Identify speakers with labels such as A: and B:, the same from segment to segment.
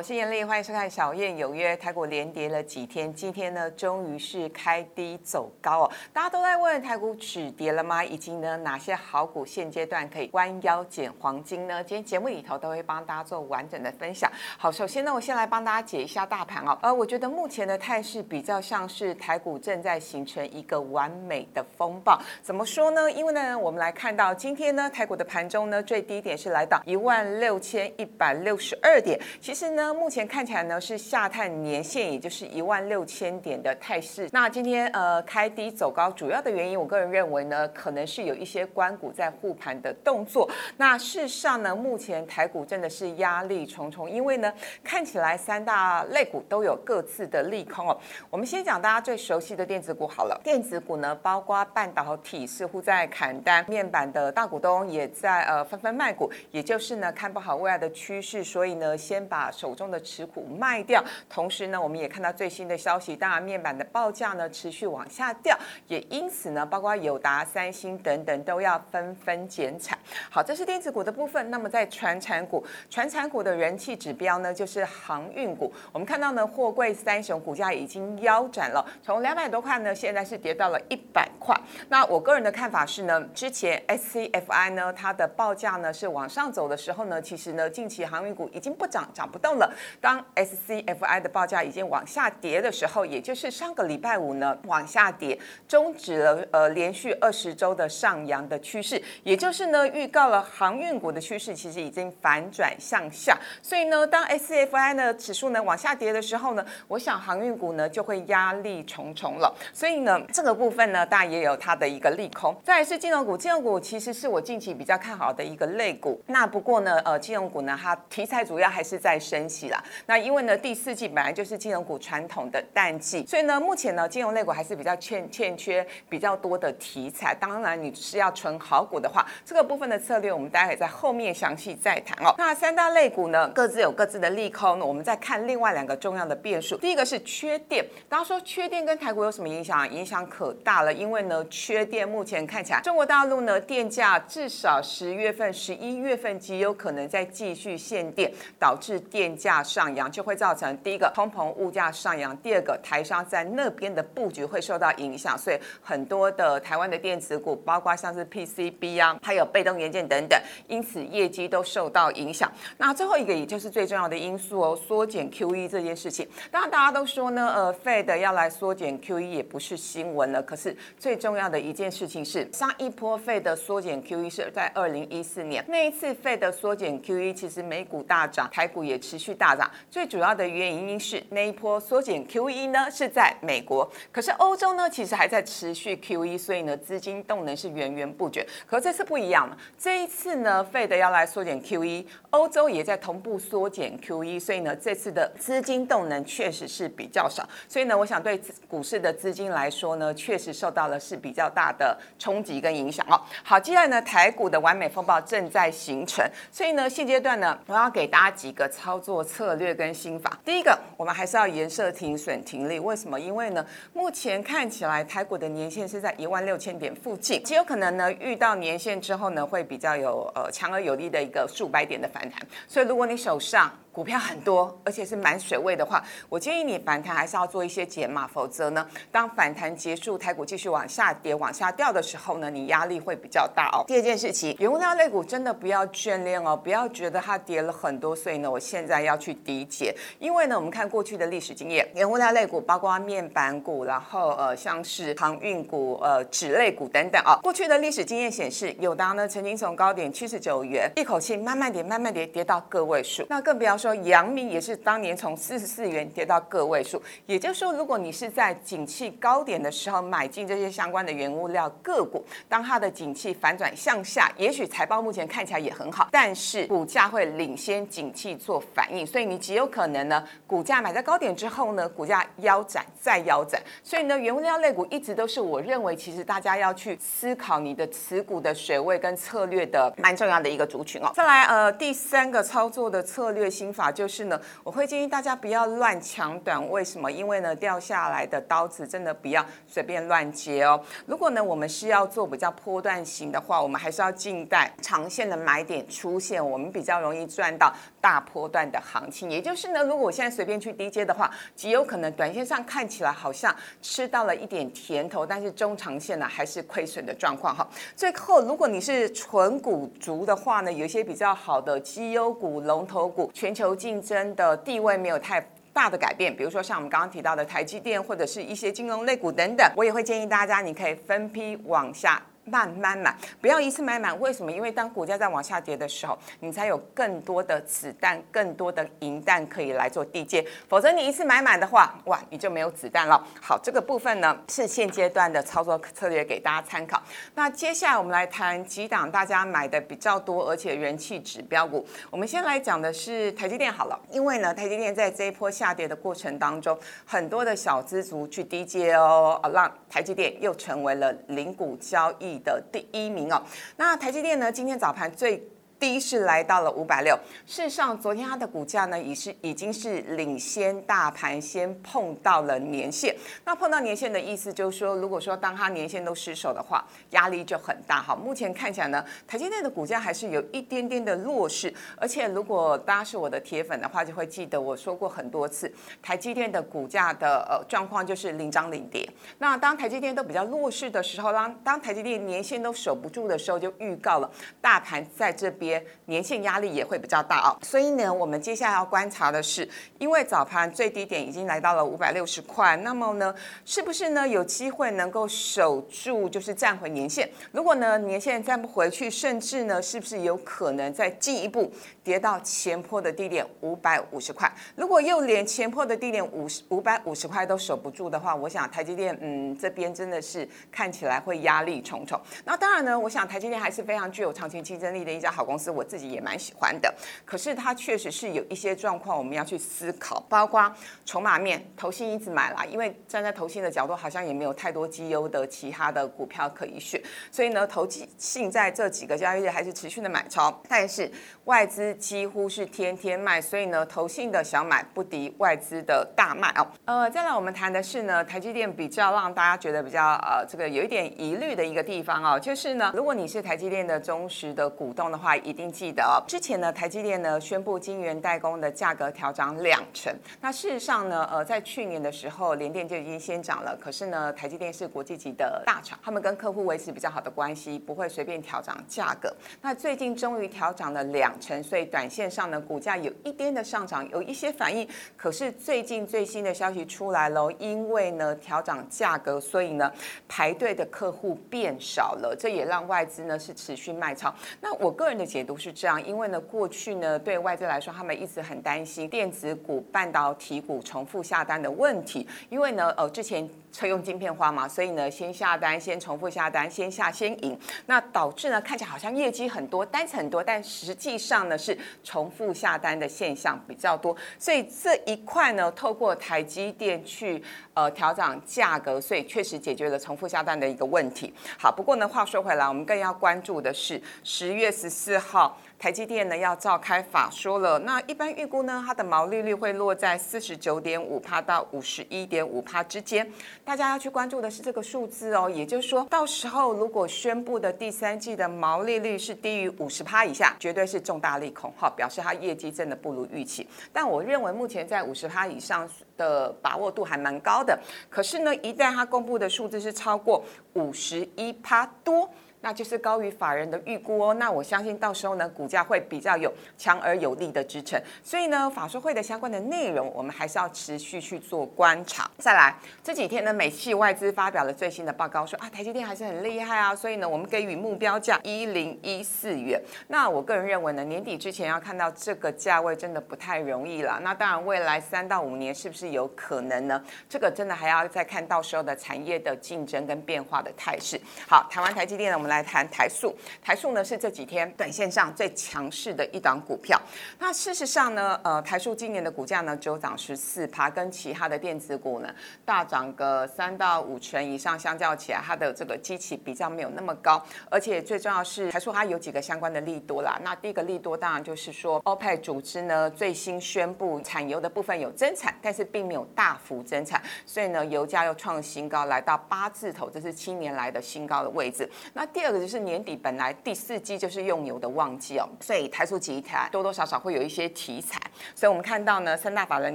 A: 我是严丽，欢迎收看《小燕有约》。台股连跌了几天，今天呢，终于是开低走高哦。大家都在问台股止跌了吗？以及呢，哪些好股现阶段可以弯腰捡黄金呢？今天节目里头都会帮大家做完整的分享。好，首先呢，我先来帮大家解一下大盘哦。呃，我觉得目前的态势比较像是台股正在形成一个完美的风暴。怎么说呢？因为呢，我们来看到今天呢，台股的盘中呢，最低点是来到一万六千一百六十二点。其实呢，目前看起来呢是下探年线，也就是一万六千点的态势。那今天呃开低走高，主要的原因，我个人认为呢，可能是有一些关股在护盘的动作。那事实上呢，目前台股真的是压力重重，因为呢，看起来三大类股都有各自的利空哦。我们先讲大家最熟悉的电子股好了，电子股呢，包括半导体似乎在砍单，面板的大股东也在呃纷纷卖股，也就是呢看不好未来的趋势，所以呢先把手中的持股卖掉。同时呢，我们也看到最新的消息，当然面板的报价呢持续往下掉，也因此呢，包括友达、三星等等都要纷纷减产。好，这是电子股的部分。那么在船产股，船产股的人气指标呢就是航运股。我们看到呢，货柜三雄股价已经腰斩了，从两百多块呢，现在是跌到了一百块。那我个人的看法是呢，之前 SCFI 呢它的报价呢是往上走的时候呢，其实呢近期航运股已经不涨涨不动了。当 SCFI 的报价已经往下跌的时候，也就是上个礼拜五呢往下跌，终止了呃连续二十周的上扬的趋势，也就是呢预告了航运股的趋势其实已经反转向下。所以呢，当 SCFI 呢指数呢往下跌的时候呢，我想航运股呢就会压力重重了。所以呢，这个部分呢，当然也有它的一个利空。再来是金融股，金融股其实是我近期比较看好的一个类股。那不过呢，呃，金融股呢，它题材主要还是在升息季啦。那因为呢，第四季本来就是金融股传统的淡季，所以呢，目前呢，金融类股还是比较欠欠缺比较多的题材。当然，你是要存好股的话，这个部分的策略我们待会在后面详细再谈哦。那三大类股呢，各自有各自的利空呢。我们再看另外两个重要的变数，第一个是缺电。大家说缺电跟台股有什么影响？影响可大了，因为呢，缺电目前看起来，中国大陆呢电价至少十月份、十一月份极有可能再继续限电，导致电价价上扬，就会造成第一个通膨物价上扬，第二个台商在那边的布局会受到影响，所以很多的台湾的电子股，包括像是 PCB 啊，还有被动元件等等，因此业绩都受到影响。那最后一个也就是最重要的因素哦，缩减 QE 这件事情，当然大家都说呢，呃，Fed 要来缩减 QE 也不是新闻了，可是最重要的一件事情是，上一波 Fed 缩减 QE 是在二零一四年那一次 Fed 缩减 QE，其实美股大涨，台股也持续大涨。最主要的原因是那一波缩减 QE 呢是在美国，可是欧洲呢其实还在持续 QE，所以呢资金动能是源源不绝。可这次不一样了，这一次呢 Fed 要来缩减 QE，欧洲也在同步缩减 QE，所以呢这次的资金动能确实是比较少。所以呢，我想对股市的资金来说呢，确实受到了是比较大的冲击跟影响哦。好，接下来呢，台股的完美风暴正在形成，所以呢，现阶段呢，我要给大家几个操作策略跟心法。第一个，我们还是要严设停损停利。为什么？因为呢，目前看起来台股的年限是在一万六千点附近，极有可能呢，遇到年限之后呢，会比较有呃强而有力的一个数百点的反弹。所以，如果你手上股票很多，而且是满水位的话，我建议你反弹还是要做一些减码，否则呢，当反弹结束，台股继续往下跌、往下掉的时候呢，你压力会比较大哦。第二件事情，原物料类股真的不要眷恋哦，不要觉得它跌了很多，所以呢，我现在要去理解。因为呢，我们看过去的历史经验，原物料类股包括面板股，然后呃像是航运股、呃纸类股等等啊，过去的历史经验显示，友达呢曾经从高点七十九元，一口气慢慢跌、慢慢跌，跌到个位数，那更不要。说阳明也是当年从四十四元跌到个位数，也就是说，如果你是在景气高点的时候买进这些相关的原物料个股，当它的景气反转向下，也许财报目前看起来也很好，但是股价会领先景气做反应，所以你极有可能呢，股价买在高点之后呢，股价腰斩再腰斩，所以呢，原物料类股一直都是我认为其实大家要去思考你的持股的水位跟策略的蛮重要的一个族群哦。再来呃，第三个操作的策略。心法，就是呢，我会建议大家不要乱抢短。为什么？因为呢，掉下来的刀子真的不要随便乱接哦。如果呢，我们是要做比较波段型的话，我们还是要静待长线的买点出现，我们比较容易赚到大波段的行情。也就是呢，如果我现在随便去低接的话，极有可能短线上看起来好像吃到了一点甜头，但是中长线呢还是亏损的状况哈。最后，如果你是纯股族的话呢，有一些比较好的绩优股、龙头股，全球竞争的地位没有太大的改变，比如说像我们刚刚提到的台积电或者是一些金融类股等等，我也会建议大家，你可以分批往下。慢慢买，不要一次买满。为什么？因为当股价在往下跌的时候，你才有更多的子弹、更多的银弹可以来做地接。否则你一次买满的话，哇，你就没有子弹了。好，这个部分呢是现阶段的操作策略，给大家参考。那接下来我们来谈几档大家买的比较多，而且人气指标股。我们先来讲的是台积电好了，因为呢，台积电在这一波下跌的过程当中，很多的小资族去低接哦，让台积电又成为了零股交易。的第一名哦，那台积电呢？今天早盘最。低是来到了五百六，事实上，昨天它的股价呢，已是已经是领先大盘，先碰到了年线。那碰到年线的意思就是说，如果说当它年线都失守的话，压力就很大。好，目前看起来呢，台积电的股价还是有一点点的弱势。而且，如果大家是我的铁粉的话，就会记得我说过很多次，台积电的股价的呃状况就是领涨领跌。那当台积电都比较弱势的时候，当当台积电年线都守不住的时候，就预告了大盘在这边。年限压力也会比较大哦，所以呢，我们接下来要观察的是，因为早盘最低点已经来到了五百六十块，那么呢，是不是呢有机会能够守住，就是站回年限？如果呢年限站不回去，甚至呢是不是有可能再进一步跌到前坡的低点五百五十块？如果又连前坡的低点五十五百五十块都守不住的话，我想台积电嗯这边真的是看起来会压力重重。那当然呢，我想台积电还是非常具有长期竞争力的一家好公司。是我自己也蛮喜欢的，可是它确实是有一些状况，我们要去思考，包括筹码面，投信一直买啦，因为站在投信的角度，好像也没有太多绩优的其他的股票可以选，所以呢，投信在这几个交易日还是持续的买超，但是外资几乎是天天卖，所以呢，投信的小买不敌外资的大卖哦。呃，再来我们谈的是呢，台积电比较让大家觉得比较呃这个有一点疑虑的一个地方哦，就是呢，如果你是台积电的忠实的股东的话。一定记得哦，之前呢，台积电呢宣布晶圆代工的价格调涨两成。那事实上呢，呃，在去年的时候，联电就已经先涨了。可是呢，台积电是国际级的大厂，他们跟客户维持比较好的关系，不会随便调涨价格。那最近终于调涨了两成，所以短线上呢，股价有一点的上涨，有一些反应。可是最近最新的消息出来喽，因为呢调涨价格，所以呢排队的客户变少了，这也让外资呢是持续卖超。那我个人的解。解读是这样，因为呢，过去呢，对外资来说，他们一直很担心电子股、半导体股重复下单的问题，因为呢，呃，之前。车用晶片化嘛，所以呢，先下单，先重复下单，先下先赢，那导致呢，看起来好像业绩很多，单子很多，但实际上呢，是重复下单的现象比较多。所以这一块呢，透过台积电去呃调整价格，所以确实解决了重复下单的一个问题。好，不过呢，话说回来，我们更要关注的是十月十四号。台积电呢要召开法说了，那一般预估呢，它的毛利率会落在四十九点五帕到五十一点五帕之间。大家要去关注的是这个数字哦，也就是说到时候如果宣布的第三季的毛利率是低于五十帕以下，绝对是重大利空，哈，表示它业绩真的不如预期。但我认为目前在五十帕以上的把握度还蛮高的。可是呢，一旦它公布的数字是超过五十一帕多。那就是高于法人的预估哦，那我相信到时候呢，股价会比较有强而有力的支撑。所以呢，法说会的相关的内容，我们还是要持续去做观察。再来，这几天呢，美系外资发表了最新的报告，说啊，台积电还是很厉害啊，所以呢，我们给予目标价一零一四元。那我个人认为呢，年底之前要看到这个价位，真的不太容易了。那当然，未来三到五年是不是有可能呢？这个真的还要再看到时候的产业的竞争跟变化的态势。好，谈完台积电呢，我们。来谈台塑，台塑呢是这几天短线上最强势的一档股票。那事实上呢，呃，台塑今年的股价呢只有涨十四趴，跟其他的电子股呢大涨个三到五成以上，相较起来，它的这个基期比较没有那么高。而且最重要是，台塑它有几个相关的利多啦。那第一个利多当然就是说，欧佩组织呢最新宣布产油的部分有增产，但是并没有大幅增产，所以呢油价又创新高，来到八字头，这是七年来的新高的位置。那第第二个就是年底本来第四季就是用油的旺季哦，所以台塑集团多多少少会有一些题材。所以我们看到呢，三大法人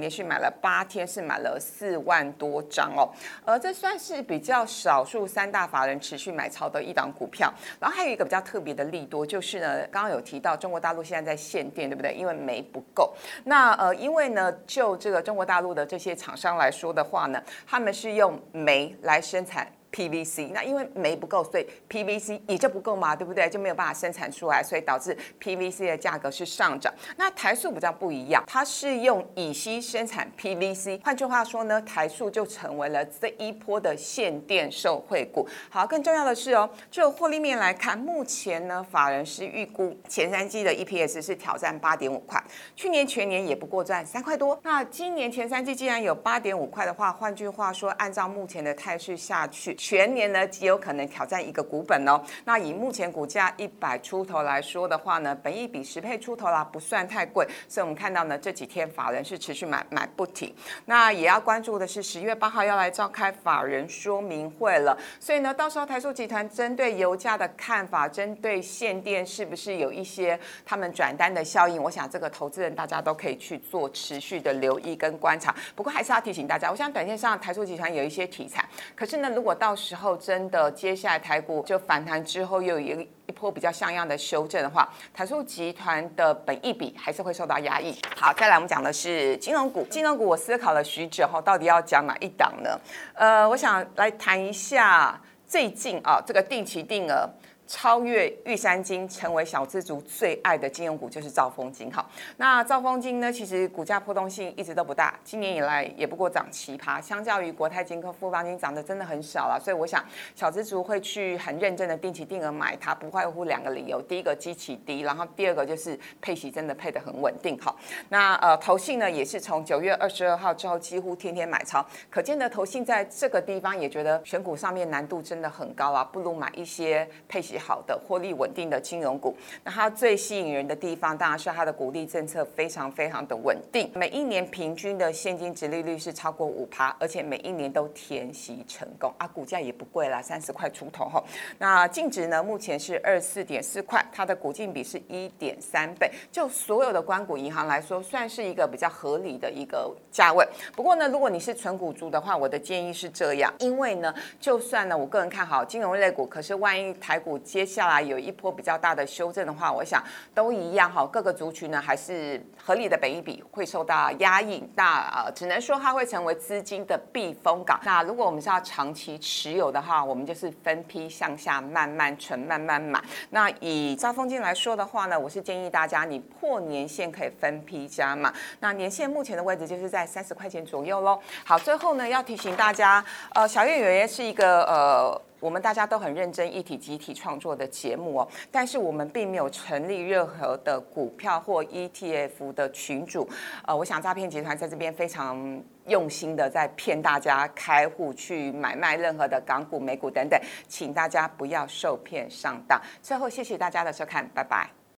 A: 连续买了八天，是买了四万多张哦，而这算是比较少数三大法人持续买超的一档股票。然后还有一个比较特别的利多，就是呢，刚刚有提到中国大陆现在在限电，对不对？因为煤不够。那呃，因为呢，就这个中国大陆的这些厂商来说的话呢，他们是用煤来生产。PVC，那因为煤不够，所以 PVC 也就不够嘛，对不对？就没有办法生产出来，所以导致 PVC 的价格是上涨。那台塑比较不一样，它是用乙烯生产 PVC，换句话说呢，台塑就成为了这一波的限电受惠股。好，更重要的是哦，就获利面来看，目前呢，法人是预估前三季的 EPS 是挑战八点五块，去年全年也不过赚三块多。那今年前三季既然有八点五块的话，换句话说，按照目前的态势下去。全年呢极有可能挑战一个股本哦。那以目前股价一百出头来说的话呢，本益比十倍出头啦，不算太贵。所以我们看到呢这几天法人是持续买买不停。那也要关注的是十月八号要来召开法人说明会了。所以呢，到时候台塑集团针对油价的看法，针对限电是不是有一些他们转单的效应？我想这个投资人大家都可以去做持续的留意跟观察。不过还是要提醒大家，我想短线上台塑集团有一些题材，可是呢，如果到到时候真的，接下来台股就反弹之后，又有一一波比较像样的修正的话，台塑集团的本益比还是会受到压抑。好，再来我们讲的是金融股。金融股我思考了许久后，到底要讲哪一档呢？呃，我想来谈一下最近啊，这个定期定额。超越玉山金，成为小资族最爱的金融股就是兆丰金。好，那兆丰金呢，其实股价波动性一直都不大，今年以来也不过涨奇葩，相较于国泰金和富邦金涨得真的很少了。所以我想小资族会去很认真的定期定额买它，不外乎两个理由：第一个基期低，然后第二个就是配息真的配得很稳定。好，那呃投信呢也是从九月二十二号之后几乎天天买超，可见的投信在这个地方也觉得选股上面难度真的很高啊，不如买一些配息。好的，获利稳定的金融股，那它最吸引人的地方，当然是它的股利政策非常非常的稳定，每一年平均的现金值利率是超过五趴，而且每一年都填息成功。啊，股价也不贵啦，三十块出头哈。那净值呢，目前是二四点四块，它的股净比是一点三倍，就所有的关股银行来说，算是一个比较合理的一个价位。不过呢，如果你是纯股族的话，我的建议是这样，因为呢，就算呢，我个人看好金融类股，可是万一台股接下来有一波比较大的修正的话，我想都一样哈。各个族群呢还是合理的本益比会受到压抑，那呃只能说它会成为资金的避风港。那如果我们是要长期持有的话，我们就是分批向下慢慢存，慢慢买。那以招风金来说的话呢，我是建议大家你破年线可以分批加码。那年线目前的位置就是在三十块钱左右喽。好，最后呢要提醒大家，呃，小月有约是一个呃。我们大家都很认真一体集体创作的节目哦，但是我们并没有成立任何的股票或 ETF 的群组，呃，我想诈骗集团在这边非常用心的在骗大家开户去买卖任何的港股、美股等等，请大家不要受骗上当。最后，谢谢大家的收看，拜拜。